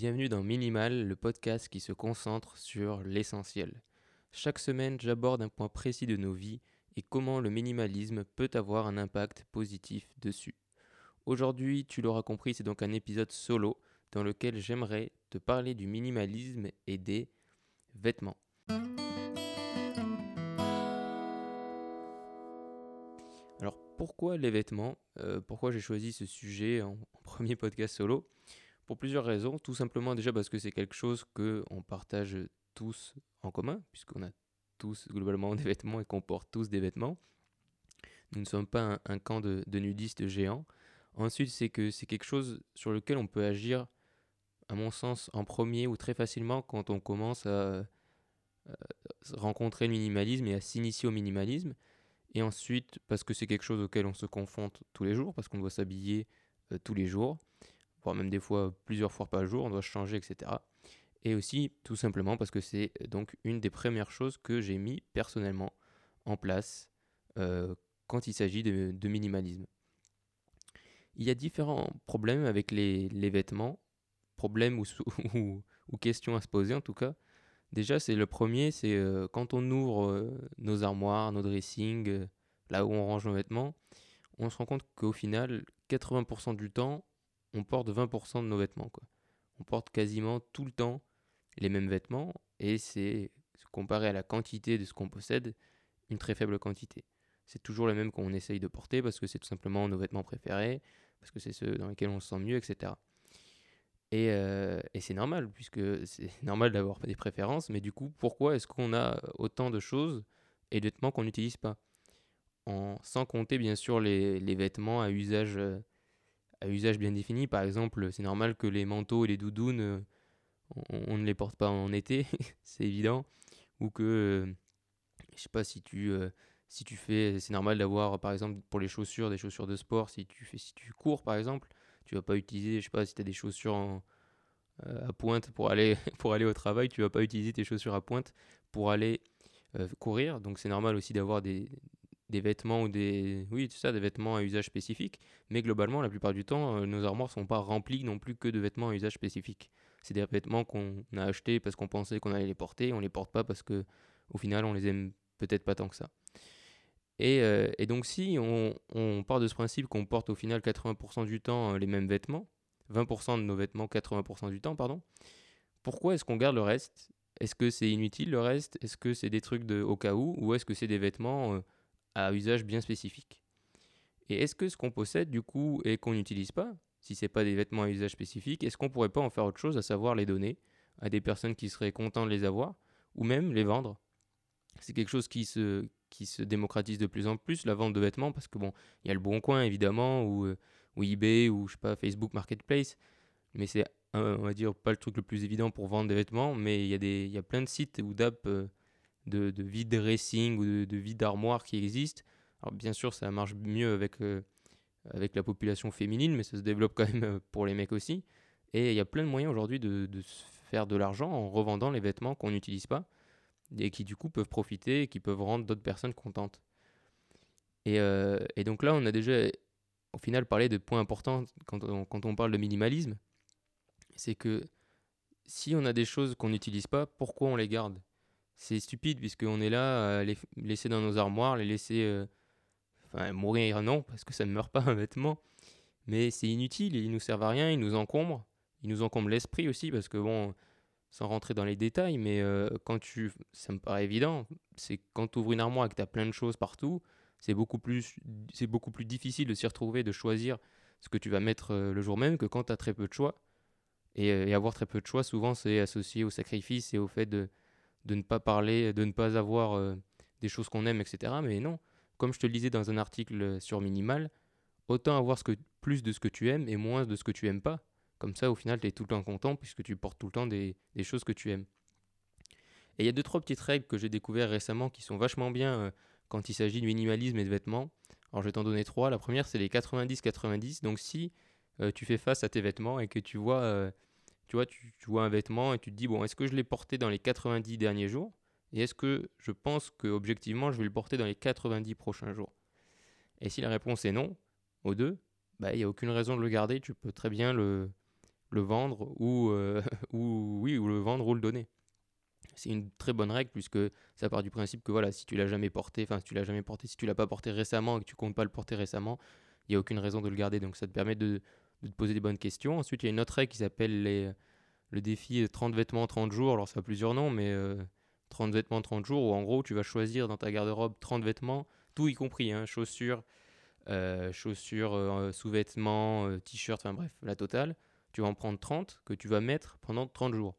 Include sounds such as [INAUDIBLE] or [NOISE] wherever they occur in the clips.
Bienvenue dans Minimal, le podcast qui se concentre sur l'essentiel. Chaque semaine, j'aborde un point précis de nos vies et comment le minimalisme peut avoir un impact positif dessus. Aujourd'hui, tu l'auras compris, c'est donc un épisode solo dans lequel j'aimerais te parler du minimalisme et des vêtements. Alors pourquoi les vêtements? Euh, Pourquoi j'ai choisi ce sujet en, premier podcast solo? Pour plusieurs raisons. Tout simplement déjà parce que c'est quelque chose qu'on partage tous en commun, puisqu'on a tous globalement [LAUGHS] des vêtements et qu'on porte tous des vêtements. Nous ne sommes pas un, camp de, nudistes géants. Ensuite, c'est que c'est quelque chose sur lequel on peut agir, à mon sens, en premier ou très facilement quand on commence à rencontrer le minimalisme et à s'initier au minimalisme. Et ensuite, parce que c'est quelque chose auquel on se confronte tous les jours, parce qu'on doit s'habiller euh, tous les jours, voire même des fois plusieurs fois par jour, on doit changer, etc. Et aussi, tout simplement, parce que c'est euh, donc une des premières choses que j'ai mis personnellement en place euh, quand il s'agit de, minimalisme. Il y a différents problèmes avec les, vêtements, problèmes [LAUGHS] ou, ou, questions à se poser en tout cas. Déjà, c'est le premier, c'est euh, quand on ouvre nos armoires, nos dressings, là où on range nos vêtements, on se rend compte qu'au final, 80% du temps, on porte 20% de nos vêtements. Quoi. On porte quasiment tout le temps les mêmes vêtements et c'est, comparé à la quantité de ce qu'on possède, une très faible quantité. C'est toujours les mêmes qu'on essaye de porter parce que c'est tout simplement nos vêtements préférés, parce que c'est ceux dans lesquels on se sent mieux, etc. Euh, et, c'est normal, puisque c'est [LAUGHS] normal d'avoir des préférences, mais du coup, pourquoi est-ce qu'on a autant de choses et de vêtements qu'on n'utilise pas? En, Sans compter bien sûr les, vêtements à usage, à usage bien défini. Par exemple, c'est normal que les manteaux et les doudounes, on, ne les porte pas en été, [LAUGHS] c'est évident. Ou que, je sais pas, si tu, euh, si tu fais, c'est normal d'avoir par exemple pour les chaussures, des chaussures de sport, si tu, fais, si tu cours par exemple tu vas pas utiliser, je sais pas, si tu as des chaussures euh, à pointe pour aller, [LAUGHS] pour aller au travail, tu vas pas utiliser tes chaussures à pointe pour aller euh, courir. Donc c'est normal aussi d'avoir des, des vêtements ou des oui tout ça des vêtements à usage spécifique. Mais globalement la plupart du temps euh, nos armoires sont pas remplies non plus que de vêtements à usage spécifique. C'est des vêtements qu'on a achetés parce qu'on pensait qu'on allait les porter on les porte pas parce que au final on les aime peut-être pas tant que ça. Euh, et, donc si on, part de ce principe qu'on porte au final 80% du temps euh, les mêmes vêtements, 20% de nos vêtements 80% du temps, pardon, pourquoi est-ce qu'on garde le reste? Est-ce que c'est inutile le reste? Est-ce que c'est des trucs de au cas où? Ou est-ce que c'est des vêtements à usage bien spécifique. Et est-ce que ce qu'on possède du coup et qu'on n'utilise pas, si c'est pas des vêtements à usage spécifique, est-ce qu'on pourrait pas en faire autre chose, à savoir les donner à des personnes qui seraient contentes de les avoir, ou même les vendre? C'est quelque chose qui se, qui se démocratise de plus en plus, la vente de vêtements, parce que bon, il y a le Bon Coin évidemment, ou, euh, eBay, ou je sais pas, Facebook Marketplace, mais c'est, on va dire, pas le truc le plus évident pour vendre des vêtements, mais il y, a y a plein de sites ou d'apps euh, de, de vide dressing ou de, vide d'armoire qui existent. Alors bien sûr, ça marche mieux avec, euh, avec la population féminine, mais ça se développe quand même pour les mecs aussi. Et il y a plein de moyens aujourd'hui de, de faire de l'argent en revendant les vêtements qu'on n'utilise pas et qui du coup peuvent profiter et qui peuvent rendre d'autres personnes contentes. Et, euh, et, donc là, on a déjà au final parlé de points importants quand quand on parle de minimalisme. C'est que si on a des choses qu'on n'utilise pas, pourquoi on les garde? C'est stupide puisqu'on est là à les laisser dans nos armoires, les laisser euh, enfin, mourir, non, parce que ça ne meurt pas [LAUGHS] un vêtement. Mais c'est inutile, ils nous servent à rien, ils nous encombrent. Ils nous encombrent l'esprit aussi parce que bon, sans rentrer dans les détails, mais euh, quand tu, ça me paraît évident, c'est quand tu ouvres une armoire et que tu as plein de choses partout, c'est beaucoup plus, beaucoup plus difficile de s'y retrouver, de choisir ce que tu vas mettre euh, le jour même que quand tu as très peu de choix. Euh, et, avoir très peu de choix, souvent, c'est associé au sacrifice et au fait de, de ne pas parler, de ne pas avoir des choses qu'on aime, etc. Mais non, comme je te le disais dans un article sur Minimal, autant avoir plus de ce que tu aimes et moins de ce que tu aimes pas. Comme ça, au final, tu es tout le temps content puisque tu portes tout le temps des, choses que tu aimes. Et il y a deux, trois petites règles que j'ai découvertes récemment qui sont vachement bien euh, quand il s'agit de minimalisme et de vêtements. Alors, je vais t'en donner trois. La première, c'est les 90-90. Donc, si euh, tu fais face à tes vêtements et que tu vois, euh, tu, vois tu, vois un vêtement et tu te dis, bon, est-ce que je l'ai porté dans les 90 derniers jours Et est-ce que je pense que objectivement, je vais le porter dans les 90 prochains jours? Et si la réponse est non, aux deux, bah, il n'y a aucune raison de le garder. Tu peux très bien le, vendre ou, [LAUGHS] ou, oui, ou le vendre ou le donner. C'est une très bonne règle puisque ça part du principe que voilà, si tu l'as jamais porté, enfin si tu l'as jamais porté, si tu l'as pas porté récemment et que tu comptes pas le porter récemment, il n'y a aucune raison de le garder. Donc ça te permet de, de, te poser des bonnes questions. Ensuite, il y a une autre règle qui s'appelle le défi 30 vêtements 30 jours. Alors ça a plusieurs noms, mais 30 vêtements 30 jours où en gros tu vas choisir dans ta garde-robe 30 vêtements, tout y compris, hein, chaussures, euh, chaussures, euh, sous-vêtements, euh, t-shirts, enfin bref, la totale. Tu vas en prendre 30 que tu vas mettre pendant 30 jours.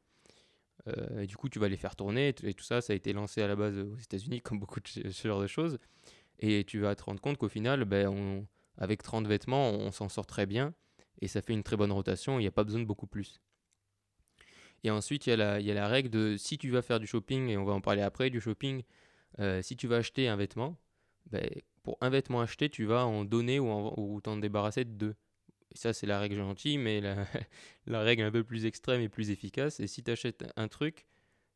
du coup, tu vas les faire tourner et tout ça, ça a été lancé à la base aux États-Unis, comme beaucoup de ce genre de choses. Et tu vas te rendre compte qu'au final, ben, avec 30 vêtements, on s'en sort très bien et ça fait une très bonne rotation. Il n'y a pas besoin de beaucoup plus. Et ensuite, il y, a la, y a la règle de si tu vas faire du shopping, et on va en parler après du shopping, si tu vas acheter un vêtement, ben, pour un vêtement acheté, tu vas en donner ou, ou t'en débarrasser de deux. Et ça, c'est la règle gentille, mais la, [LAUGHS] la, règle un peu plus extrême et plus efficace. Et si tu achètes un truc,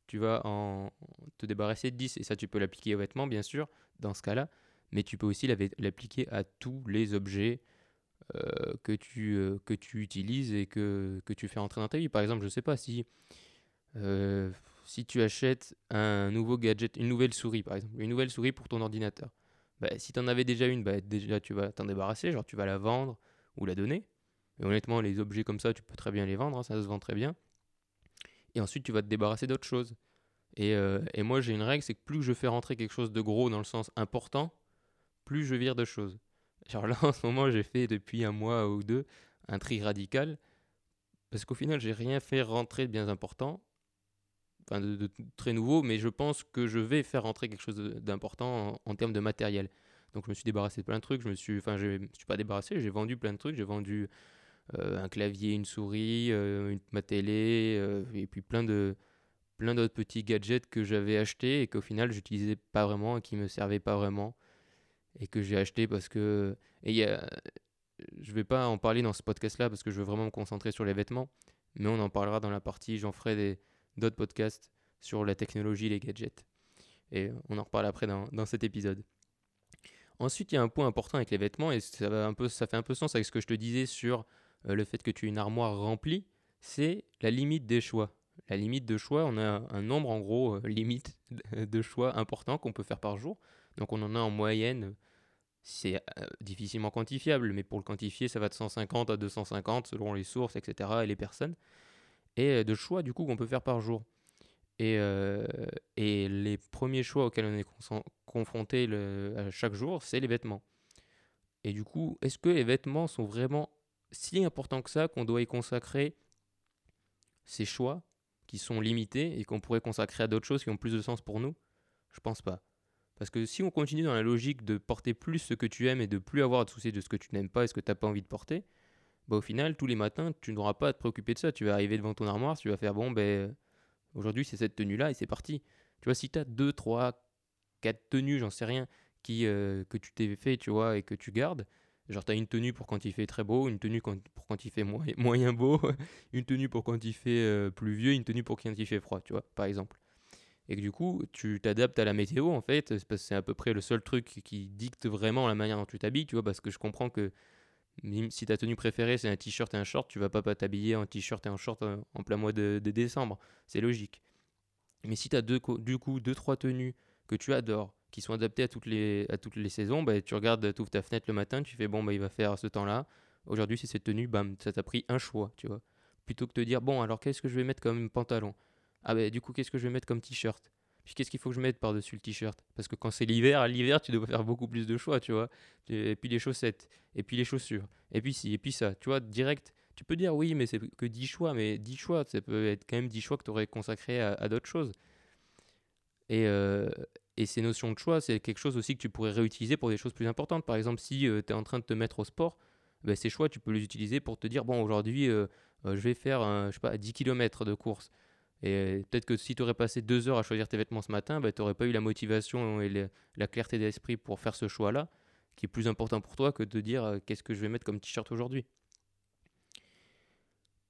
tu vas en te débarrasser de 10. Et ça, tu peux l'appliquer aux vêtements, bien sûr, dans ce cas-là. Mais tu peux aussi l'appliquer à tous les objets euh, que, tu, euh, que tu utilises et que, que tu fais entrer dans ta vie. Par exemple, je sais pas si, euh, si tu achètes un nouveau gadget, une nouvelle souris, par exemple, une nouvelle souris pour ton ordinateur bah, si tu en avais déjà une, bah, déjà tu vas t'en débarrasser, genre tu vas la vendre ou la donner. Et honnêtement, les objets comme ça, tu peux très bien les vendre, hein, ça se vend très bien. Et ensuite, tu vas te débarrasser d'autres choses. Et, et moi, j'ai une règle, c'est que plus je fais rentrer quelque chose de gros dans le sens important, plus je vire de choses. Genre là, [LAUGHS] en ce moment, j'ai fait depuis un mois ou deux un tri radical. Parce qu'au final, j'ai rien fait rentrer de bien important enfin de, très nouveau, mais je pense que je vais faire rentrer quelque chose d'important en, termes de matériel. Donc je me suis débarrassé de plein de trucs, je me suis, enfin je suis pas débarrassé, j'ai vendu plein de trucs, j'ai vendu euh, un clavier, une souris, euh, ma télé, euh, et puis plein de plein d'autres petits gadgets que j'avais achetés et qu'au final j'utilisais pas vraiment et qui me servaient pas vraiment et que j'ai acheté parce que et y a, je vais pas en parler dans ce podcast là parce que je veux vraiment me concentrer sur les vêtements, mais on en parlera dans la partie, j'en ferai d'autres podcasts sur la technologie, les gadgets. Et on en reparle après dans, dans cet épisode. Ensuite, il y a un point important avec les vêtements, et ça, va un peu, ça fait un peu sens avec ce que je te disais sur euh, le fait que tu aies une armoire remplie, c'est la limite des choix. La limite de choix, on a un nombre en gros euh, limite de choix important qu'on peut faire par jour. Donc on en a en moyenne, c'est euh, difficilement quantifiable, mais pour le quantifier, ça va de 150 à 250 selon les sources, etc. et les personnes et de choix du coup qu'on peut faire par jour. Et, et, les premiers choix auxquels on est confronté chaque jour, c'est les vêtements. Et du coup, est-ce que les vêtements sont vraiment si importants que ça qu'on doit y consacrer ces choix qui sont limités et qu'on pourrait consacrer à d'autres choses qui ont plus de sens pour nous? Je pense pas. Parce que si on continue dans la logique de porter plus ce que tu aimes et de plus avoir de soucis de ce que tu n'aimes pas et ce que tu n'as pas envie de porter, bah, au final, tous les matins, tu n'auras pas à te préoccuper de ça. Tu vas arriver devant ton armoire, tu vas faire bon, ben, aujourd'hui c'est cette tenue-là et c'est parti. Tu vois, si tu as 2, 3, 4 tenues, j'en sais rien, qui, euh, que tu t'es fait, tu vois, et que tu gardes, genre tu as une tenue pour quand il fait très beau, une tenue pour quand il fait [LAUGHS] moyen beau, une tenue pour quand il fait euh, plus vieux, une tenue pour quand il fait froid, tu vois, par exemple. Et que du coup, tu t'adaptes à la météo, en fait, parce que c'est à peu près le seul truc qui dicte vraiment la manière dont tu t'habilles, tu vois, parce que je comprends que si ta tenue préférée c'est un t-shirt et un short, tu vas pas, pas t'habiller en t-shirt et en short euh, en plein mois de, décembre. C'est logique. Mais si tu as deux, du coup deux trois tenues que tu adores, qui sont adaptées à toutes les, saisons, bah, tu regardes, tu ta fenêtre le matin, tu fais bon, bah, il va faire ce temps-là. Aujourd'hui, c'est cette tenue, bam, ça t'a pris un choix, tu vois. Plutôt que de te dire, bon, alors qu'est-ce que je vais mettre comme pantalon? Ah, bah, du coup, qu'est-ce que je vais mettre comme t-shirt? Puis qu'est-ce qu'il faut que je mette par-dessus le t-shirt? Parce que quand c'est l'hiver, à l'hiver, tu dois faire beaucoup plus de choix, tu vois. Et puis les chaussettes, et puis les chaussures, et puis ci, et puis ça. Tu vois, direct, tu peux dire oui, mais c'est que 10 choix, mais 10 choix, ça peut être quand même 10 choix que tu aurais consacrés à, d'autres choses. Et, euh, et, ces notions de choix, c'est quelque chose aussi que tu pourrais réutiliser pour des choses plus importantes. Par exemple, si euh, tu es en train de te mettre au sport, ben, ces choix, tu peux les utiliser pour te dire, bon, aujourd'hui, euh, je vais faire, je sais pas, 10 km de course. Et peut-être que si tu aurais passé deux heures à choisir tes vêtements ce matin, bah, tu n'aurais pas eu la motivation et la clarté d'esprit pour faire ce choix-là, qui est plus important pour toi que de dire euh, qu'est-ce que je vais mettre comme t-shirt aujourd'hui.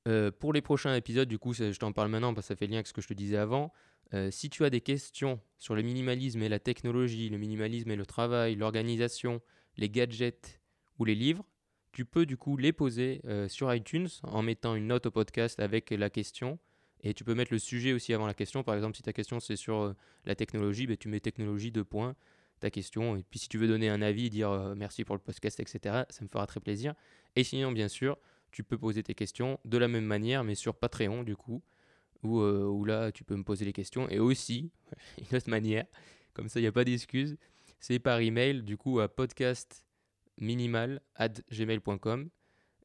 Euh, pour les prochains épisodes, du coup, je t'en parle maintenant parce que ça fait lien avec ce que je te disais avant. Euh, si tu as des questions sur le minimalisme et la technologie, le minimalisme et le travail, l'organisation, les gadgets ou les livres, tu peux du coup les poser euh, sur iTunes en mettant une note au podcast avec la question. Et tu peux mettre le sujet aussi avant la question. Par exemple, si ta question c'est sur euh, la technologie, ben, tu mets technologie de points, ta question. Et puis si tu veux donner un avis, dire euh, merci pour le podcast, etc., ça me fera très plaisir. Et sinon, bien sûr, tu peux poser tes questions de la même manière, mais sur Patreon du coup, où, où là tu peux me poser les questions. Et aussi, [LAUGHS] une autre manière, comme ça il n'y a pas d'excuse, c'est par email du coup à podcastminimal@gmail.com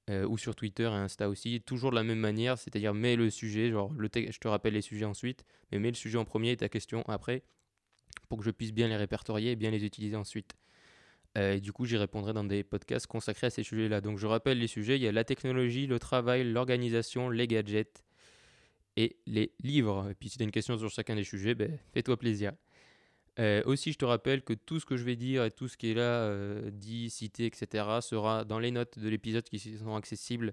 euh, ou sur Twitter et Insta aussi, toujours de la même manière, c'est-à-dire mets le sujet, genre le je te rappelle les sujets ensuite, mais mets le sujet en premier et ta question après, pour que je puisse bien les répertorier et bien les utiliser ensuite. Euh, et du coup, j'y répondrai dans des podcasts consacrés à ces sujets-là. Donc, je rappelle les sujets il y a la technologie, le travail, l'organisation, les gadgets et les livres. Et puis, si tu as une question sur chacun des sujets, ben, fais-toi plaisir. Euh, aussi, je te rappelle que tout ce que je vais dire et tout ce qui est là euh, dit, cité, etc. sera dans les notes de l'épisode qui sont accessibles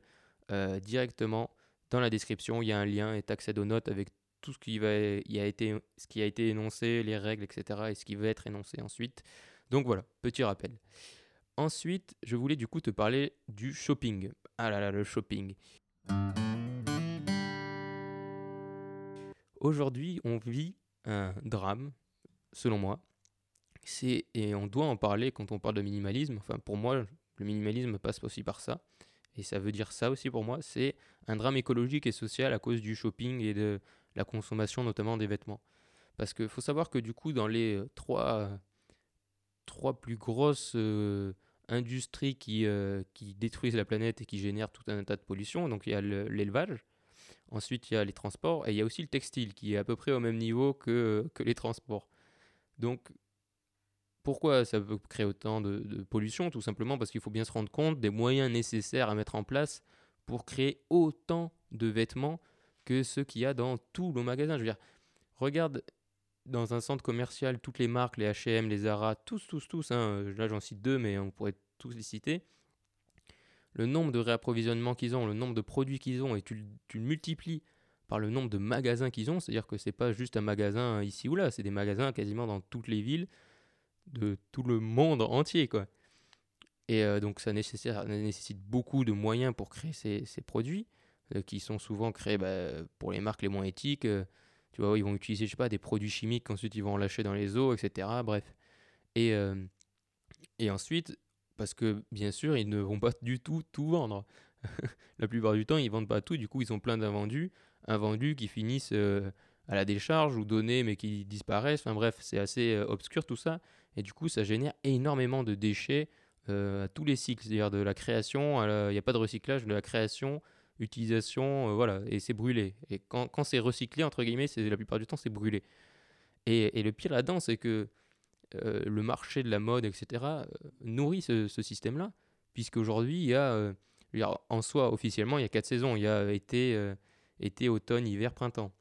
euh, directement dans la description. Il y a un lien et tu accèdes aux notes avec tout ce qui, va, il a été, ce qui a été énoncé, les règles, etc. et ce qui va être énoncé ensuite. Donc voilà, petit rappel. Ensuite, je voulais du coup te parler du shopping. Ah là là, le shopping. Aujourd'hui, on vit un drame selon moi. C'est, et on doit en parler quand on parle de minimalisme. Enfin, pour moi, le minimalisme passe aussi par ça. Et ça veut dire ça aussi pour moi. C'est un drame écologique et social à cause du shopping et de la consommation, notamment des vêtements. Parce qu'il faut savoir que du coup, dans les trois, trois plus grosses euh, industries qui, euh, qui détruisent la planète et qui génèrent tout un tas de pollution, donc il y a l'élevage, ensuite il y a les transports, et il y a aussi le textile qui est à peu près au même niveau que, que les transports. Donc, pourquoi ça peut créer autant de, pollution Tout simplement parce qu'il faut bien se rendre compte des moyens nécessaires à mettre en place pour créer autant de vêtements que ceux qu'il y a dans tous nos magasins. Je veux dire, regarde dans un centre commercial toutes les marques, les H&M, les Zara, tous, tous, tous. Hein, là, j'en cite deux, mais on pourrait tous les citer. Le nombre de réapprovisionnements qu'ils ont, le nombre de produits qu'ils ont, et tu, tu le multiplies par le nombre de magasins qu'ils ont. C'est-à-dire que c'est pas juste un magasin ici ou là, c'est des magasins quasiment dans toutes les villes de tout le monde entier. Quoi. Et euh, donc ça nécessite, beaucoup de moyens pour créer ces, produits, euh, qui sont souvent créés bah, pour les marques les moins éthiques. Euh, tu vois, ils vont utiliser, je sais pas, des produits chimiques qu'ensuite ils vont lâcher dans les eaux, etc. Bref. Et, ensuite, parce que bien sûr, ils ne vont pas du tout tout vendre. [LAUGHS] la plupart du temps, ils vendent pas tout, du coup, ils ont plein d'invendus invendus qui finissent euh, à la décharge ou donnés mais qui disparaissent. Enfin bref, c'est assez euh, obscur tout ça. Et du coup, ça génère énormément de déchets euh, à tous les cycles, c'est-à-dire de la création, il n'y a pas de recyclage, de la création, utilisation, voilà, et c'est brûlé. Et quand, c'est recyclé, entre guillemets, la plupart du temps, c'est brûlé. Et, le pire là-dedans, c'est que le marché de la mode, etc., nourrit ce, ce système-là, puisqu'aujourd'hui, il y a, en soi, officiellement, il y a quatre saisons. Il y a été été, automne, hiver, printemps.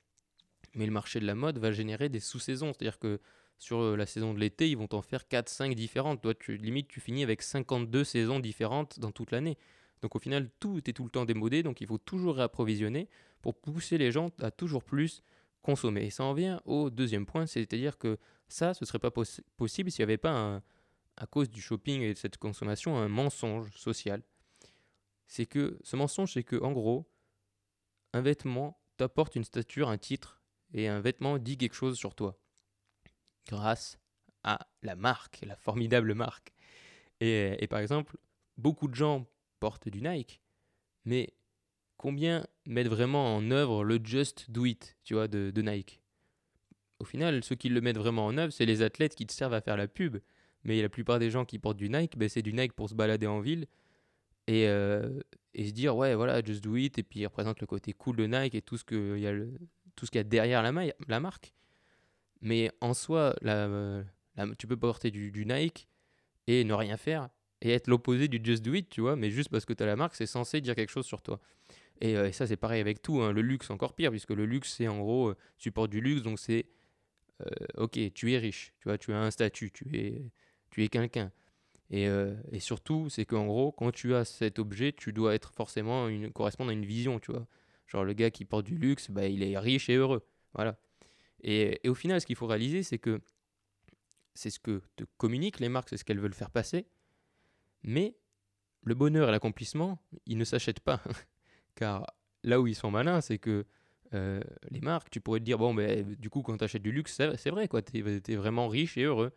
Mais le marché de la mode va générer des sous-saisons, c'est-à-dire que sur euh, la saison de l'été, ils vont t'en faire 4-5 différentes. Toi, tu, limite, tu finis avec 52 saisons différentes dans toute l'année. Donc au final, tout est tout le temps démodé, donc il faut toujours réapprovisionner pour pousser les gens à toujours plus consommer. Et ça en vient au deuxième point, c'est-à-dire que ça, ce ne serait pas possible s'il n'y avait pas, à cause du shopping et de cette consommation, un mensonge social. C'est que ce mensonge, c'est que en gros, un vêtement t'apporte une stature, un titre, et un vêtement dit quelque chose sur toi. Grâce à la marque, la formidable marque. Et, par exemple, beaucoup de gens portent du Nike, mais combien mettent vraiment en œuvre le just do it, tu vois, de, Nike? Au final, ceux qui le mettent vraiment en œuvre, c'est les athlètes qui te servent à faire la pub. Mais la plupart des gens qui portent du Nike, ben, c'est du Nike pour se balader en ville et, euh, et se dire ouais voilà just do it et puis il représente le côté cool de Nike et tout ce que y a tout ce qu'il y a derrière la, marque. Mais en soi la, tu peux porter du, Nike et ne rien faire et être l'opposé du just do it tu vois mais juste parce que tu as la marque c'est censé dire quelque chose sur toi. Et, euh, ça c'est pareil avec tout hein. le luxe encore pire puisque le luxe c'est en gros euh, tu portes du luxe donc c'est ok tu es riche tu vois tu as un statut tu es tu es quelqu'un euh, et, surtout, c'est qu'en gros, quand tu as cet objet, tu dois être forcément une, correspondre à une vision, tu vois. Genre le gars qui porte du luxe, bah, il est riche et heureux. Voilà. Et, au final, ce qu'il faut réaliser, c'est que c'est ce que te communiquent les marques, c'est ce qu'elles veulent faire passer. Mais le bonheur et l'accomplissement, ils ne s'achètent pas. [LAUGHS] Car là où ils sont malins, c'est que euh, les marques, tu pourrais te dire, bon, ben, du coup, quand tu achètes du luxe, c'est vrai, quoi, tu es, vraiment riche et heureux.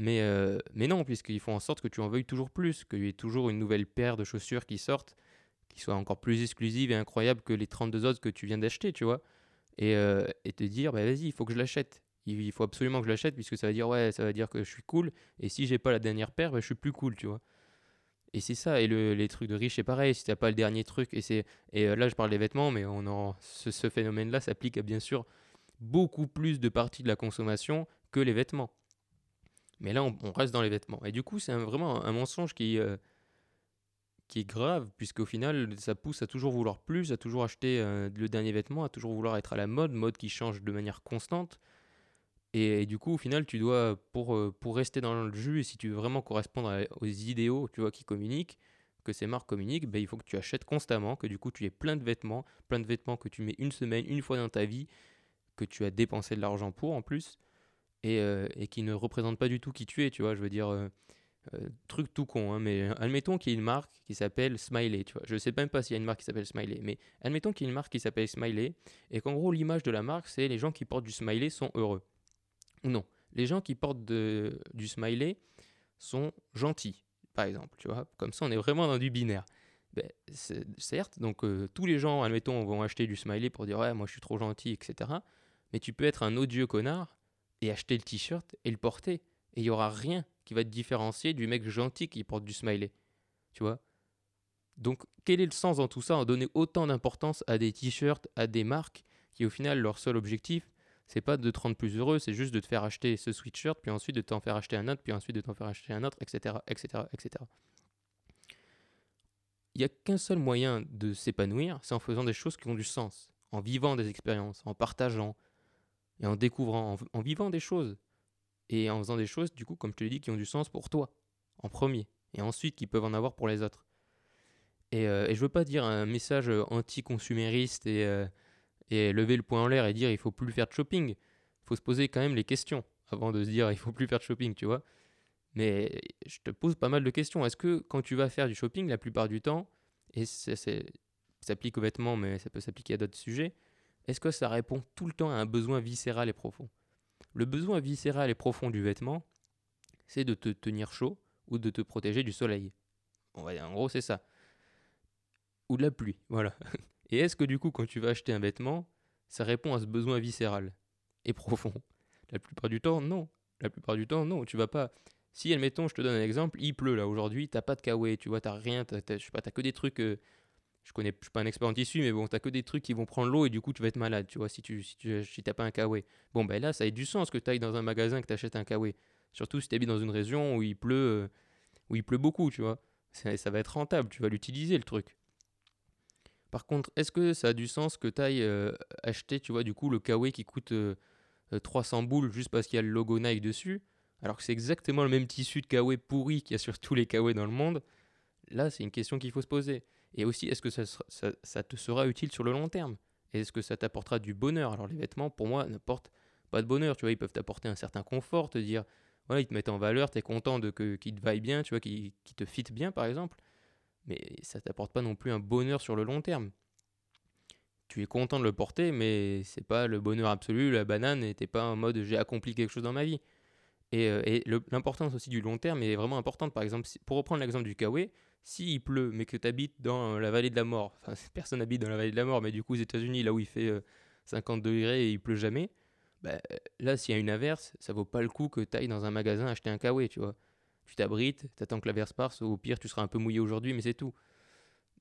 Mais, euh, mais non, puisqu'ils font en sorte que tu en veuilles toujours plus, qu'il y ait toujours une nouvelle paire de chaussures qui sortent, qui soit encore plus exclusive et incroyable que les 32 autres que tu viens d'acheter, tu vois. Et, euh, et, te dire, bah, vas-y, il faut que je l'achète. Il faut absolument que je l'achète, puisque ça va dire, que je suis cool. Et si j'ai pas la dernière paire, bah, je suis plus cool, tu vois. Et c'est ça, et le, les trucs de riches, c'est pareil, si t'as pas le dernier truc, et, c'est, et euh, là je parle des vêtements, mais on en, ce, ce phénomène-là s'applique à bien sûr beaucoup plus de parties de la consommation que les vêtements. Mais là, on, reste dans les vêtements. Et du coup, c'est vraiment un mensonge qui, euh, qui est grave, puisqu'au final, ça pousse à toujours vouloir plus, à toujours acheter euh, le dernier vêtement, à toujours vouloir être à la mode, mode qui change de manière constante. Et, du coup, au final, tu dois, pour, euh, pour rester dans le jus, et si tu veux vraiment correspondre aux idéaux tu vois, qui communiquent, que ces marques communiquent, ben, il faut que tu achètes constamment, que du coup, tu aies plein de vêtements, plein de vêtements que tu mets une semaine, une fois dans ta vie, que tu as dépensé de l'argent pour en plus, et, euh, et, qui ne représentent pas du tout qui tu es, tu vois. Je veux dire, euh, truc tout con, hein, mais admettons qu'il y ait une marque qui s'appelle Smiley, tu vois. Je sais même pas s'il y a une marque qui s'appelle Smiley, mais admettons qu'il y ait une marque qui s'appelle Smiley, et qu'en gros, l'image de la marque, c'est les gens qui portent du Smiley sont heureux. Non. Les gens qui portent du smiley sont gentils, par exemple. Tu vois, comme ça, on est vraiment dans du binaire. Ben, certes, donc euh, tous les gens, admettons, vont acheter du smiley pour dire ouais, moi je suis trop gentil, etc. Mais tu peux être un odieux connard et acheter le t-shirt et le porter. Et il n'y aura rien qui va te différencier du mec gentil qui porte du smiley. Tu vois? Donc, quel est le sens dans tout ça? En donner autant d'importance à des t-shirts, à des marques qui, au final, leur seul objectif, c'est pas de te rendre plus heureux, c'est juste de te faire acheter ce sweatshirt, puis ensuite de t'en faire acheter un autre, puis ensuite de t'en faire acheter un autre, etc. etc., etc. Il n'y a qu'un seul moyen de s'épanouir, c'est en faisant des choses qui ont du sens, en vivant des expériences, en partageant et en découvrant, en, vivant des choses. Et en faisant des choses, du coup, comme je te l'ai dit, qui ont du sens pour toi, en premier, et ensuite qui peuvent en avoir pour les autres. Et, euh, et je veux pas dire un message anti-consumériste et, euh, et lever le poing en l'air et dire il faut plus faire de shopping. Il faut se poser quand même les questions avant de se dire il faut plus faire de shopping, tu vois. Mais je te pose pas mal de questions. Est-ce que quand tu vas faire du shopping, la plupart du temps, et ça s'applique aux vêtements, mais ça peut s'appliquer à d'autres sujets, est-ce que ça répond tout le temps à un besoin viscéral et profond? Le besoin viscéral et profond du vêtement, c'est de te tenir chaud ou de te protéger du soleil. en gros, c'est ça. Ou de la pluie, [LAUGHS] voilà. Et est-ce que du coup, quand tu vas acheter un vêtement, ça répond à ce besoin viscéral et profond? La plupart du temps, non. La plupart du temps, non. Tu vas pas. Si, admettons, je te donne un exemple, il pleut là aujourd'hui, t'as pas de kawaii, tu vois, t'as rien, t'as, t'as que des trucs. Euh, je connais, suis pas un expert en tissu, mais bon, t'as que des trucs qui vont prendre l'eau et du coup, tu vas être malade, tu vois, si tu si tu si t'as pas un kawaii. Bon, ben là, ça a du sens que tu ailles dans un magasin, que tu achètes un kawaii. Surtout si tu habites dans une région où il pleut, euh, où il pleut beaucoup, tu vois. Ça, va être rentable, tu vas l'utiliser le truc. Par contre, est-ce que ça a du sens que tu ailles euh, acheter, tu vois, du coup, le Kawaii qui coûte 300 euh, euh, boules juste parce qu'il y a le logo Nike dessus, alors que c'est exactement le même tissu de Kawaii pourri qu'il y a sur tous les Kawaii dans le monde? Là, c'est une question qu'il faut se poser. Et aussi, est-ce que ça, te sera utile sur le long terme? Est-ce que ça t'apportera du bonheur? Alors, les vêtements, pour moi, n'apportent pas de bonheur. Tu vois, ils peuvent t'apporter un certain confort, te dire, voilà, ils te mettent en valeur, tu es content de que, qu'ils te vaillent bien, tu vois, qu'ils, te fitent bien, par exemple mais ça t'apporte pas non plus un bonheur sur le long terme. Tu es content de le porter, mais c'est pas le bonheur absolu. La banane n'était pas en mode j'ai accompli quelque chose dans ma vie. Et, euh, l'importance aussi du long terme est vraiment importante. Par exemple, pour reprendre l'exemple du Kawaii, s'il pleut, mais que tu habites dans la vallée de la mort, enfin, [LAUGHS] personne n'habite dans la vallée de la mort, mais du coup, aux États-Unis, là où il fait 50 euh, degrés et il pleut jamais, bah, là, s'il y a une averse, ça vaut pas le coup que tu ailles dans un magasin acheter un Kawaii, tu vois tu t'abrites, tu attends que la verse passe, au pire tu seras un peu mouillé aujourd'hui, mais c'est tout.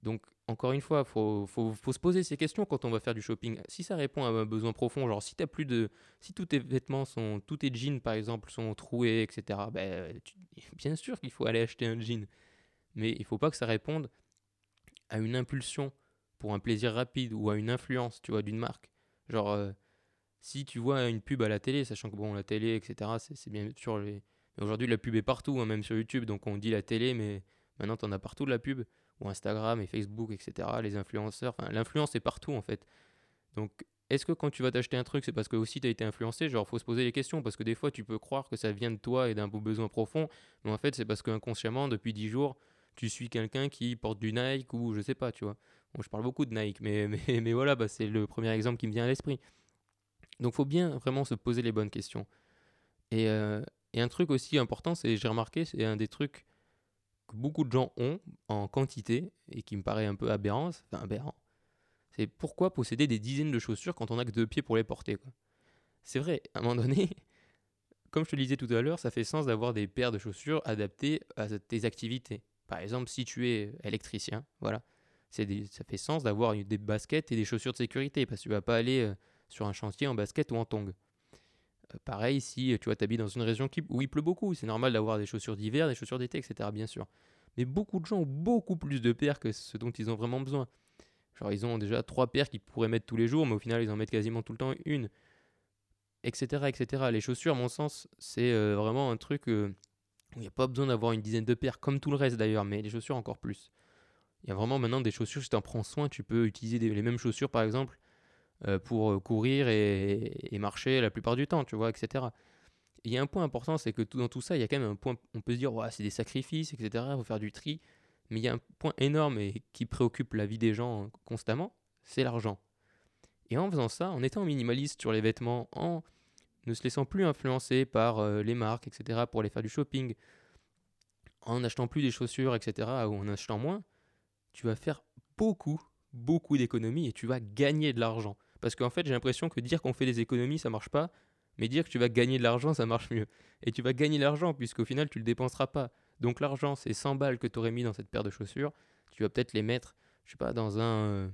Donc encore une fois, il faut, faut, faut, se poser ces questions quand on va faire du shopping. Si ça répond à un besoin profond, genre si as plus de, si tous tes vêtements sont, tous tes jeans par exemple sont troués, etc. Ben, bien sûr qu'il faut aller acheter un jean, mais il faut pas que ça réponde à une impulsion pour un plaisir rapide ou à une influence, tu vois, d'une marque. Genre euh, si tu vois une pub à la télé, sachant que bon la télé, etc. C'est bien sûr Aujourd'hui, la pub est partout, hein, même sur YouTube. Donc on dit la télé, mais maintenant, tu en as partout de la pub, ou Instagram et Facebook, etc. Les influenceurs, enfin, l'influence est partout en fait. Donc, est-ce que quand tu vas t'acheter un truc, c'est parce que aussi tu as été influencé? Genre, faut se poser les questions, parce que des fois, tu peux croire que ça vient de toi et d'un beau besoin profond, mais en fait, c'est parce qu'inconsciemment, depuis 10 jours, tu suis quelqu'un qui porte du Nike ou je sais pas, tu vois. Bon, je parle beaucoup de Nike, [LAUGHS] mais, voilà, bah, c'est le premier exemple qui me vient à l'esprit. Donc faut bien vraiment se poser les bonnes questions. Et, euh, et un truc aussi important, c'est j'ai remarqué, c'est un des trucs que beaucoup de gens ont en quantité et qui me paraît un peu aberrant, aberrant. C'est pourquoi posséder des dizaines de chaussures quand on a que deux pieds pour les porter. C'est vrai, à un moment donné, [LAUGHS] comme je te le disais tout à l'heure, ça fait sens d'avoir des paires de chaussures adaptées à tes activités. Par exemple, si tu es électricien, voilà, ça fait sens d'avoir des baskets et des chaussures de sécurité parce que tu vas pas aller euh, sur un chantier en basket ou en tongs. Euh, pareil, si tu vois, habites dans une région où il pleut beaucoup, c'est normal d'avoir des chaussures d'hiver, des chaussures d'été, etc. Bien sûr. Mais beaucoup de gens ont beaucoup plus de paires que ce dont ils ont vraiment besoin. Genre, ils ont déjà trois paires qu'ils pourraient mettre tous les jours, mais au final, ils en mettent quasiment tout le temps une. Etc. etc. Les chaussures, à mon sens, c'est euh, vraiment un truc il n'y a pas besoin d'avoir une dizaine de paires, comme tout le reste d'ailleurs, mais les chaussures encore plus. Il y a vraiment maintenant des chaussures, si tu en prends soin, tu peux utiliser les mêmes chaussures, par exemple, euh, pour euh, courir et, marcher la plupart du temps, tu vois, etc. Il y a un point important, c'est que dans tout ça, il y a quand même un point, on peut se dire, ouais, c'est des sacrifices, etc., il faut faire du tri. Mais il y a un point énorme et qui préoccupe la vie des gens constamment, c'est l'argent. Et en faisant ça, en étant minimaliste sur les vêtements, en ne se laissant plus influencer par euh, les marques, etc., pour aller faire du shopping, en n'achetant plus des chaussures, etc., ou en achetant moins, tu vas faire beaucoup, beaucoup d'économies et tu vas gagner de l'argent. Parce qu'en fait, j'ai l'impression que dire qu'on fait des économies, ça marche pas, mais dire que tu vas gagner de l'argent, ça marche mieux. Et tu vas gagner de l'argent, puisqu'au final, tu le dépenseras pas. Donc l'argent, c'est 100 balles que tu aurais mis dans cette paire de chaussures. Tu vas peut-être les mettre, je sais pas, dans un. Euh,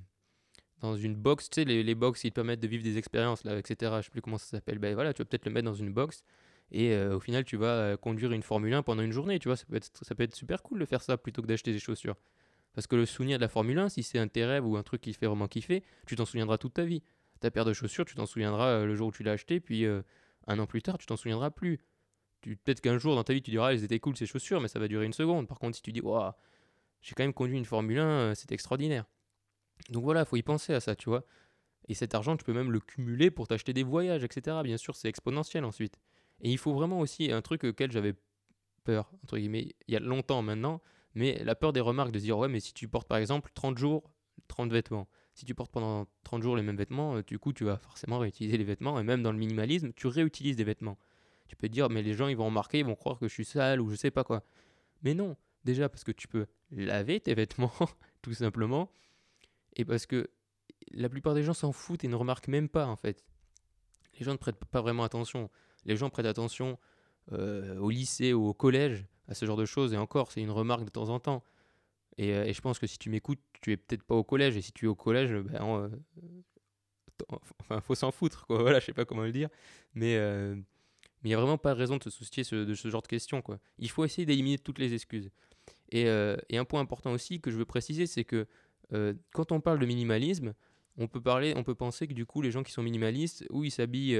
dans une box, tu sais, les, les box qui te permettent de vivre des expériences, là, etc. Je sais plus comment ça s'appelle. Ben voilà, tu vas peut-être le mettre dans une box. Et euh, au final, tu vas euh, conduire une Formule 1 pendant une journée, tu vois. Ça peut, être, super cool de faire ça plutôt que d'acheter des chaussures. Parce que le souvenir de la Formule 1, si c'est un tes rêves ou un truc qui te fait vraiment kiffer, tu t'en souviendras toute ta vie ta paire de chaussures, tu t'en souviendras euh, le jour où tu l'as acheté, puis un an plus tard, tu t'en souviendras plus. Peut-être qu'un jour dans ta vie, tu diras, elles étaient cool ces chaussures, mais ça va durer une seconde. Par contre, si tu dis, waouh, j'ai quand même conduit une Formule 1, euh, c'est extraordinaire. Donc voilà, il faut y penser à ça, tu vois. Et cet argent, tu peux même le cumuler pour t'acheter des voyages, etc. Bien sûr, c'est exponentiel ensuite. Et il faut vraiment aussi un truc auquel j'avais peur, entre guillemets, il y a longtemps maintenant, mais la peur des remarques de dire, ouais, mais si tu portes par exemple 30 jours, 30 vêtements, si tu portes pendant 30 jours les mêmes vêtements, euh, du coup, tu vas forcément réutiliser les vêtements. Et même dans le minimalisme, tu réutilises des vêtements. Tu peux te dire, mais les gens, ils vont remarquer, ils vont croire que je suis sale ou je sais pas quoi. Mais non, déjà parce que tu peux laver tes vêtements, [LAUGHS] tout simplement. Et parce que la plupart des gens s'en foutent et ne remarquent même pas, en fait. Les gens ne prêtent pas vraiment attention. Les gens prêtent attention euh, au lycée ou au collège à ce genre de choses. Et encore, c'est une remarque de temps en temps. Euh, et, je pense que si tu m'écoutes, tu es peut-être pas au collège. Et si tu es au collège, ben, euh, enfin, faut s'en foutre, quoi. [LAUGHS] Voilà, je sais pas comment le dire. Mais euh, il n'y a vraiment pas de raison de se soucier de ce genre de questions, quoi. Il faut essayer d'éliminer toutes les excuses. Et, un point important aussi que je veux préciser, c'est que quand on parle de minimalisme, on peut parler, on peut penser que du coup les gens qui sont minimalistes, ou ils s'habillent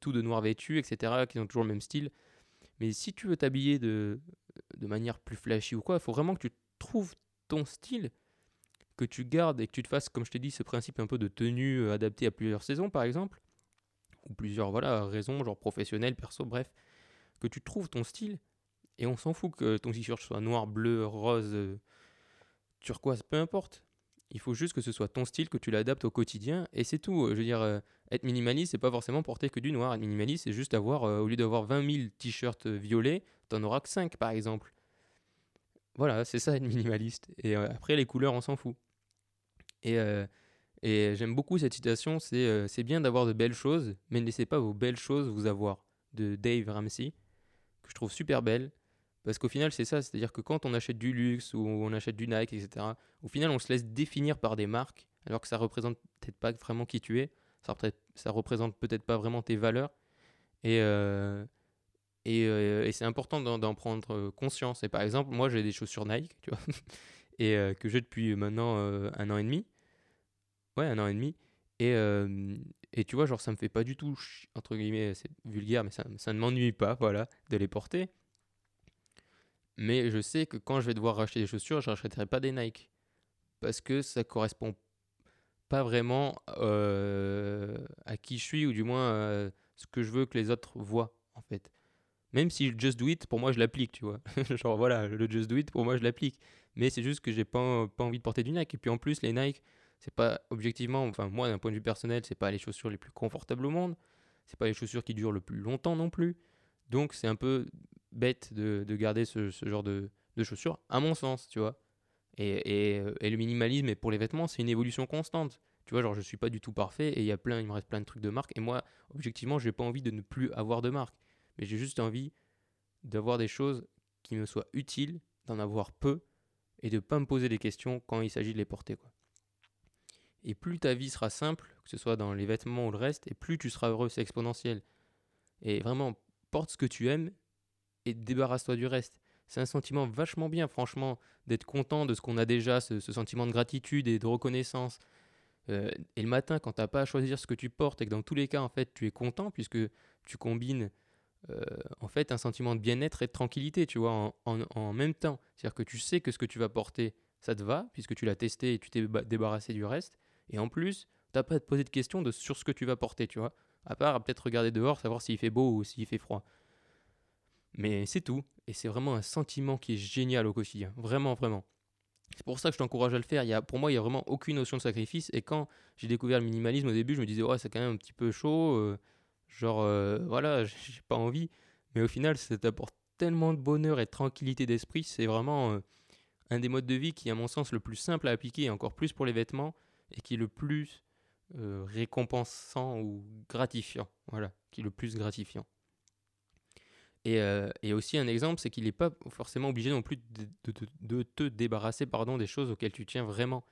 tout de noir vêtu, etc., qui ont toujours le même style. Mais si tu veux t'habiller de, de manière plus flashy ou quoi, il faut vraiment que tu trouves ton style, que tu gardes et que tu te fasses, comme je t'ai dit, ce principe un peu de tenue euh, adapté à plusieurs saisons, par exemple, ou plusieurs voilà raisons, genre professionnelles, perso, bref, que tu trouves ton style, et on s'en fout que ton t-shirt soit noir, bleu, rose, euh, turquoise, peu importe. Il faut juste que ce soit ton style, que tu l'adaptes au quotidien, et c'est tout. Je veux dire, euh, être minimaliste, c'est pas forcément porter que du noir. Être minimaliste, c'est juste avoir, au lieu d'avoir 20 000 t-shirts violets, t'en auras que 5 par exemple. Voilà, c'est ça être minimaliste. Et euh, après, les couleurs, on s'en fout. Et, euh, et j'aime beaucoup cette citation c'est euh, c'est bien d'avoir de belles choses, mais ne laissez pas vos belles choses vous avoir. De Dave Ramsey, que je trouve super belle. Parce qu'au final, c'est ça. C'est-à-dire que quand on achète du luxe ou on achète du Nike, etc., au final, on se laisse définir par des marques, alors que ça représente peut-être pas vraiment qui tu es. Ça, ça représente peut-être pas vraiment tes valeurs. Et, euh, et, c'est important d'en prendre euh, conscience. Et par exemple, moi j'ai des chaussures Nike, tu vois, [LAUGHS] et euh, que j'ai depuis maintenant un an et demi. Ouais, un an et demi. Et, et tu vois, genre ça me fait pas du tout, entre guillemets, c'est vulgaire, mais ça, ça ne m'ennuie pas, voilà, de les porter. Mais je sais que quand je vais devoir racheter des chaussures, je rachèterai pas des Nike. Parce que ça correspond pas vraiment à qui je suis, ou du moins à ce que je veux que les autres voient, en fait. Même si Just Do It, pour moi, je l'applique, tu vois. [LAUGHS] Genre, voilà, le Just Do It, pour moi, je l'applique. mais c'est juste que j'ai pas, pas envie de porter du Nike. Et puis en plus, les Nike, c'est pas objectivement, enfin moi d'un point de vue personnel, c'est pas les chaussures les plus confortables au monde, c'est pas les chaussures qui durent le plus longtemps non plus. Donc c'est un peu bête de, de garder ce, genre de, chaussures, à mon sens, tu vois. Et, et, et le minimalisme, et pour les vêtements, c'est une évolution constante. Tu vois, genre je suis pas du tout parfait et il y a plein, il me reste plein de trucs de marque. Et moi, objectivement, j'ai pas envie de ne plus avoir de marque, mais j'ai juste envie d'avoir des choses qui me soient utiles, d'en avoir peu et de pas me poser des questions quand il s'agit de les porter, quoi. Et plus ta vie sera simple, que ce soit dans les vêtements ou le reste, et plus tu seras heureux, c'est exponentiel. Et vraiment, porte ce que tu aimes et débarrasse-toi du reste. C'est un sentiment vachement bien, franchement, d'être content de ce qu'on a déjà, ce, sentiment de gratitude et de reconnaissance. Euh, et le matin, quand tu n'as pas à choisir ce que tu portes et que dans tous les cas, en fait, tu es content puisque tu combines euh, en fait un sentiment de bien-être et de tranquillité, tu vois, en, même temps. C'est-à-dire que tu sais que ce que tu vas porter, ça te va puisque tu l'as testé et tu t'es débarrassé du reste. Et en plus, t'as pas à te poser de questions sur ce que tu vas porter, tu vois. À part peut-être regarder dehors, savoir s'il fait beau ou s'il fait froid. Mais c'est tout. Et c'est vraiment un sentiment qui est génial au quotidien. Vraiment, vraiment. C'est pour ça que je t'encourage à le faire. Il y a, pour moi, il n'y a vraiment aucune notion de sacrifice. Et quand j'ai découvert le minimalisme au début, je me disais, ouais, c'est quand même un petit peu chaud. Euh, genre, euh, voilà, [LAUGHS] j'ai pas envie. Mais au final, ça t'apporte tellement de bonheur et de tranquillité d'esprit. C'est vraiment euh, un des modes de vie qui, à mon sens, le plus simple à appliquer, et encore plus pour les vêtements, et qui est le plus euh, récompensant ou gratifiant. Voilà, qui est le plus gratifiant. Et, euh, et aussi un exemple, c'est qu'il n'est pas forcément obligé non plus de, te débarrasser pardon, des choses auxquelles tu tiens vraiment.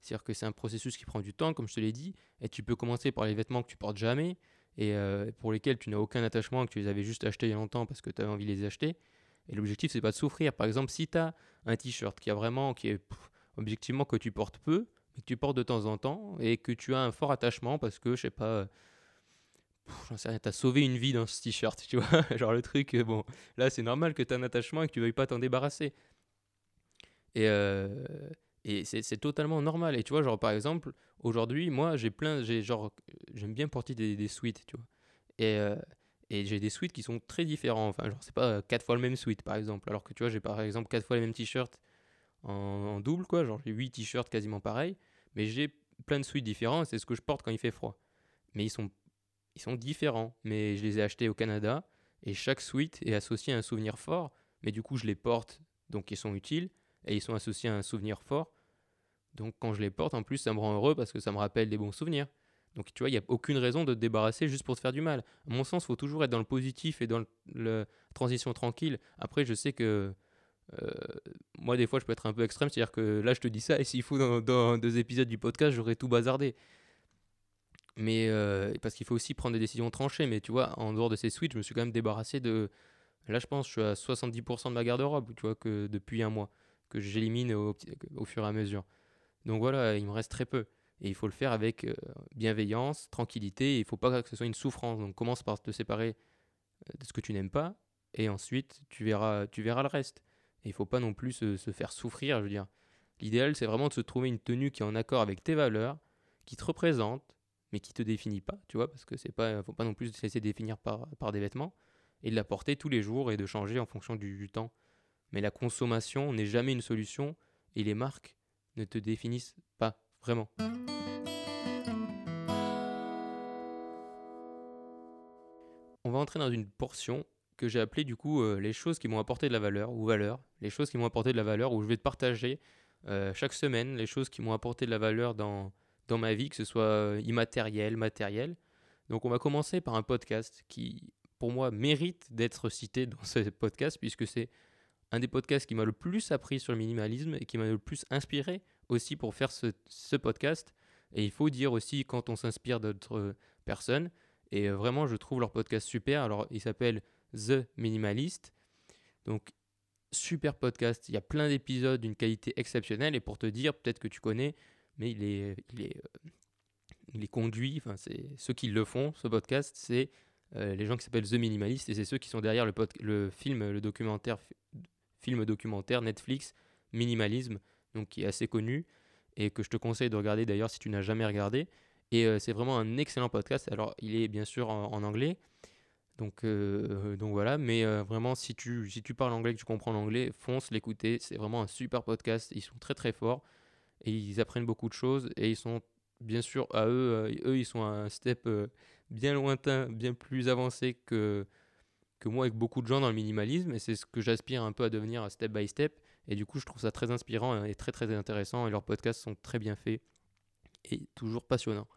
C'est-à-dire que c'est un processus qui prend du temps, comme je te l'ai dit, et tu peux commencer par les vêtements que tu portes jamais, et euh, pour lesquels tu n'as aucun attachement, que tu les avais juste achetés il y a longtemps parce que tu avais envie de les acheter. Et l'objectif, c'est pas de souffrir. Par exemple, si tu as un t-shirt qui a vraiment, qui est objectivement que tu portes peu, mais que tu portes de temps en temps et que tu as un fort attachement parce que, je sais pas, j'en sais rien, t'as sauvé une vie dans ce t-shirt, tu vois. [LAUGHS] Genre le truc, bon, là c'est normal que tu as un attachement et que tu veuilles pas t'en débarrasser. Et, euh, et c'est totalement normal. Et tu vois, genre par exemple, aujourd'hui, moi j'ai plein, j'ai genre, j'aime bien porter des, des suites, tu vois. Et, euh, et j'ai des suites qui sont très différents. Enfin, genre, c'est pas quatre fois le même suite, par exemple. Alors que tu vois, j'ai par exemple quatre fois les mêmes t-shirts en, double, quoi. Genre, j'ai 8 t-shirts quasiment pareils, mais j'ai plein de suites différents, c'est ce que je porte quand il fait froid. Mais ils sont, ils sont différents, mais je les ai achetés au Canada, et chaque suite est associée à un souvenir fort, mais du coup, je les porte, donc ils sont utiles, et ils sont associés à un souvenir fort. Donc, quand je les porte, en plus, ça me rend heureux parce que ça me rappelle des bons souvenirs. Donc, tu vois, il n'y a aucune raison de te débarrasser juste pour te faire du mal. À mon sens, il faut toujours être dans le positif et dans le transition tranquille. Après, je sais que euh, moi, des fois, je peux être un peu extrême, c'est-à-dire que là, je te dis ça, et s'il faut, dans, dans, deux épisodes du podcast, j'aurais tout bazardé. Mais euh, parce qu'il faut aussi prendre des décisions tranchées. Mais tu vois, en dehors de ces suites, je me suis quand même débarrassé de. Là, je pense, je suis à 70% de ma garde-robe, tu vois, que depuis un mois, que j'élimine au, fur et à mesure. Donc voilà, il me reste très peu. Et il faut le faire avec euh, bienveillance, tranquillité. Il ne faut pas que ce soit une souffrance. Donc commence par te séparer de ce que tu n'aimes pas. Et ensuite, tu verras, tu verras le reste. Et il faut pas non plus se faire souffrir, je veux dire. L'idéal, c'est vraiment de se trouver une tenue qui est en accord avec tes valeurs, qui te représente, mais qui te définit pas, tu vois, parce que c'est pas, faut pas non plus se laisser définir par, par des vêtements, et de la porter tous les jours et de changer en fonction du, du temps. Mais la consommation n'est jamais une solution, et les marques ne te définissent pas vraiment. On va entrer dans une portion que j'ai appelé du coup euh, les choses qui m'ont apporté de la valeur ou valeur, les choses qui m'ont apporté de la valeur où je vais te partager euh, chaque semaine les choses qui m'ont apporté de la valeur dans, dans ma vie, que ce soit euh, immatériel, matériel. Donc on va commencer par un podcast qui pour moi mérite d'être cité dans ce podcast puisque c'est un des podcasts qui m'a le plus appris sur le minimalisme et qui m'a le plus inspiré aussi pour faire ce, ce podcast. Et il faut dire aussi quand on s'inspire d'autres personnes. Et vraiment, je trouve leur podcast super. Alors, il s'appelle The Minimalist. Donc, super podcast. Il y a plein d'épisodes d'une qualité exceptionnelle. Et pour te dire, peut-être que tu connais, mais il est, il est, euh, il est conduit, enfin, c'est ceux qui le font, ce podcast, c'est euh, les gens qui s'appellent The Minimalist. Et c'est ceux qui sont derrière le, le film, le documentaire, film documentaire Netflix Minimalisme, donc qui est assez connu et que je te conseille de regarder d'ailleurs si tu n'as jamais regardé. Et euh, c'est vraiment un excellent podcast. Alors, il est bien sûr en, anglais. Donc, donc voilà, mais vraiment, si tu, si tu parles anglais, que tu comprends l'anglais, fonce l'écouter. C'est vraiment un super podcast. Ils sont très très forts ils apprennent beaucoup de choses et ils sont bien sûr à eux, eux ils sont à un step bien lointain, bien plus avancé que, que moi avec beaucoup de gens dans le minimalisme et c'est ce que j'aspire un peu à devenir step by step et du coup je trouve ça très inspirant et très très intéressant et leurs podcasts sont très bien faits et toujours passionnants.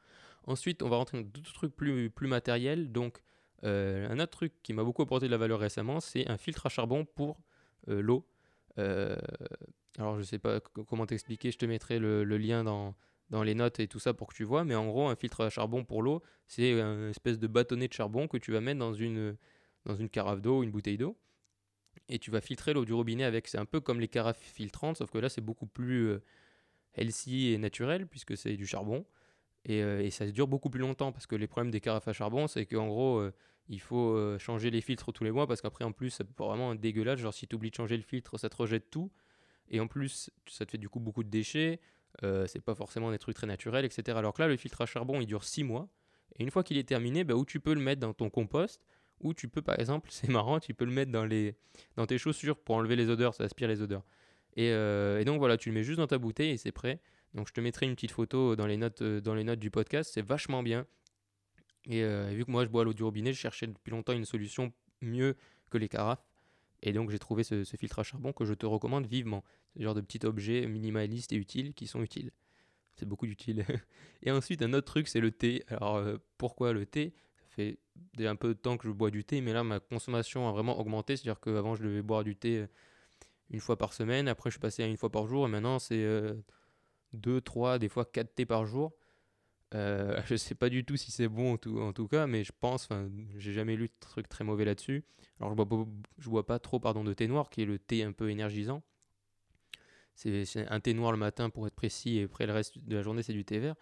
Ensuite on va rentrer dans d'autres trucs plus, plus matériels donc euh, un autre truc qui m'a beaucoup apporté de la valeur récemment c'est un filtre à charbon pour euh, l'eau. Alors je sais pas comment t'expliquer, je te mettrai le, lien dans, dans les notes et tout ça pour que tu vois, mais en gros un filtre à charbon pour l'eau c'est une espèce de bâtonnet de charbon que tu vas mettre dans une dans une carafe d'eau, une bouteille d'eau, et tu vas filtrer l'eau du robinet avec. C'est un peu comme les carafes filtrantes, sauf que là c'est beaucoup plus euh, healthy et naturel puisque c'est du charbon. Et, euh, ça dure beaucoup plus longtemps parce que les problèmes des carafes à charbon, c'est qu'en gros, euh, il faut changer les filtres tous les mois parce qu'après, en plus, ça peut vraiment être dégueulasse. Genre, si tu oublies de changer le filtre, ça te rejette tout. Et en plus, ça te fait du coup beaucoup de déchets. c'est pas forcément des trucs très naturels, etc. Alors que là, le filtre à charbon, il dure 6 mois. Et une fois qu'il est terminé, bah, tu peux le mettre dans ton compost, ou tu peux par exemple, [LAUGHS] c'est marrant, tu peux le mettre dans, les, dans tes chaussures pour enlever les odeurs, ça aspire les odeurs. Et, euh, et donc voilà, tu le mets juste dans ta bouteille et c'est prêt. Donc je te mettrai une petite photo dans les notes, euh, dans les notes du podcast, c'est vachement bien. Euh, et vu que moi je bois l'eau du robinet, je cherchais depuis longtemps une solution mieux que les carafes. Et donc j'ai trouvé ce, ce, filtre à charbon que je te recommande vivement. Le genre de petits objets minimalistes et utiles qui sont utiles. C'est beaucoup d'utiles. [LAUGHS] et ensuite un autre truc c'est le thé. Alors pourquoi le thé? Fait déjà un peu de temps que je bois du thé, mais là, ma consommation a vraiment augmenté. C'est-à-dire qu'avant, je devais boire du thé euh, une fois par semaine. Après, je suis passé à une fois par jour. Et maintenant, c'est 2, euh, 3, des fois 4 thés par jour. Euh, [LAUGHS] je sais pas du tout si c'est bon en tout, cas, mais je pense, j'ai jamais lu de truc très mauvais là-dessus. Alors je bois, pas, je bois pas trop pardon, de thé noir, qui est le thé un peu énergisant. C'est un thé noir le matin pour être précis, et après le reste de la journée c'est du thé vert.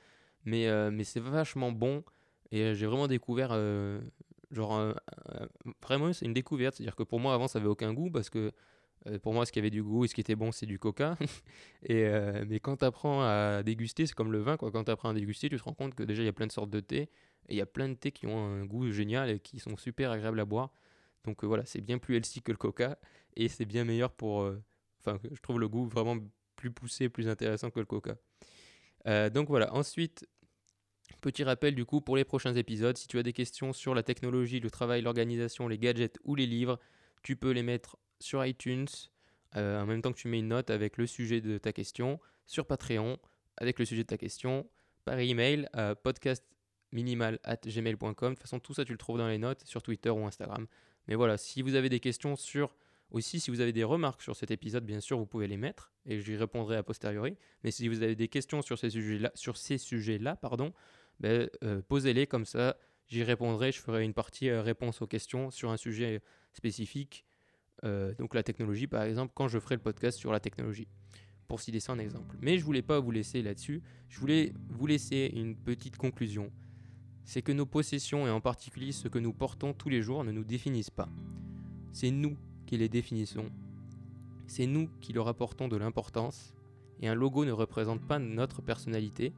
Mais, euh, mais c'est vachement bon. Et euh, j'ai vraiment découvert, genre, vraiment, c'est une découverte. C'est-à-dire que pour moi, avant, ça avait aucun goût parce que euh, pour moi, ce qui avait du goût et ce qui était bon, c'est du coca. [LAUGHS] et, mais quand tu apprends à déguster, c'est comme le vin, quoi. Quand tu apprends à déguster, tu te rends compte que déjà, il y a plein de sortes de thé. Il y a plein de thés qui ont un goût génial et qui sont super agréables à boire. Donc voilà, c'est bien plus healthy que le coca. Et c'est bien meilleur pour. Enfin, je trouve le goût vraiment plus poussé, plus intéressant que le coca. donc voilà, ensuite, Petit rappel du coup pour les prochains épisodes, si tu as des questions sur la technologie, le travail, l'organisation, les gadgets ou les livres, tu peux les mettre sur iTunes euh, en même temps que tu mets une note avec le sujet de ta question, sur Patreon avec le sujet de ta question, par email à podcastminimal.gmail.com. De toute façon, tout ça tu le trouves dans les notes sur Twitter ou Instagram. Mais voilà, si vous avez des questions sur aussi, si vous avez des remarques sur cet épisode, bien sûr, vous pouvez les mettre et j'y répondrai a posteriori. Mais si vous avez des questions sur ces sujets-là, pardon, ben, euh, posez-les comme ça, j'y répondrai, je ferai une partie euh, réponse aux questions sur un sujet spécifique, euh, donc la technologie par exemple, quand je ferai le podcast sur la technologie, pour citer ça un exemple. Mais je voulais pas vous laisser là-dessus, je voulais vous laisser une petite conclusion. C'est que nos possessions, et en particulier ce que nous portons tous les jours, ne nous définissent pas. C'est nous qui les définissons. C'est nous qui leur apportons de l'importance, et un logo ne représente pas notre personnalité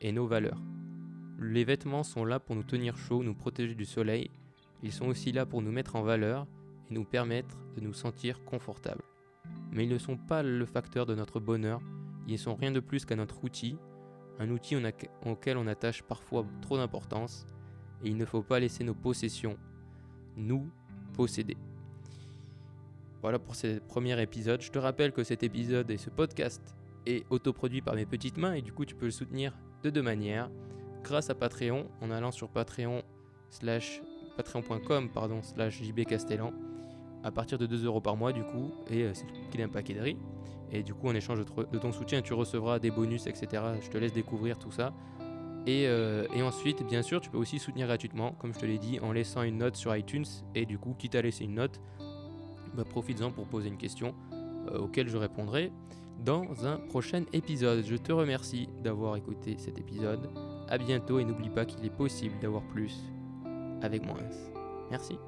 et nos valeurs. Les vêtements sont là pour nous tenir chaud, nous protéger du soleil. Ils sont aussi là pour nous mettre en valeur et nous permettre de nous sentir confortables. Mais ils ne sont pas le facteur de notre bonheur, ils ne sont rien de plus qu'un notre outil, un outil auquel on attache parfois trop d'importance, et il ne faut pas laisser nos possessions nous posséder. Voilà pour ce premier épisode. Je te rappelle que cet épisode et ce podcast est autoproduit par mes petites mains et du coup tu peux le soutenir de deux manières grâce à Patreon en allant sur Patreon slash patreon.com pardon slash jbcastellan à partir de 2 euros par mois du coup et euh, c'est qu'il un paquet de riz et du coup en échange de, ton soutien tu recevras des bonus etc je te laisse découvrir tout ça et, euh, et, ensuite bien sûr tu peux aussi soutenir gratuitement comme je te l'ai dit en laissant une note sur iTunes et du coup quitte à laisser une note bah, profites-en pour poser une question euh, auquel je répondrai dans un prochain épisode. Je te remercie d'avoir écouté cet épisode. A bientôt et n'oublie pas qu'il est possible d'avoir plus avec moins. Merci.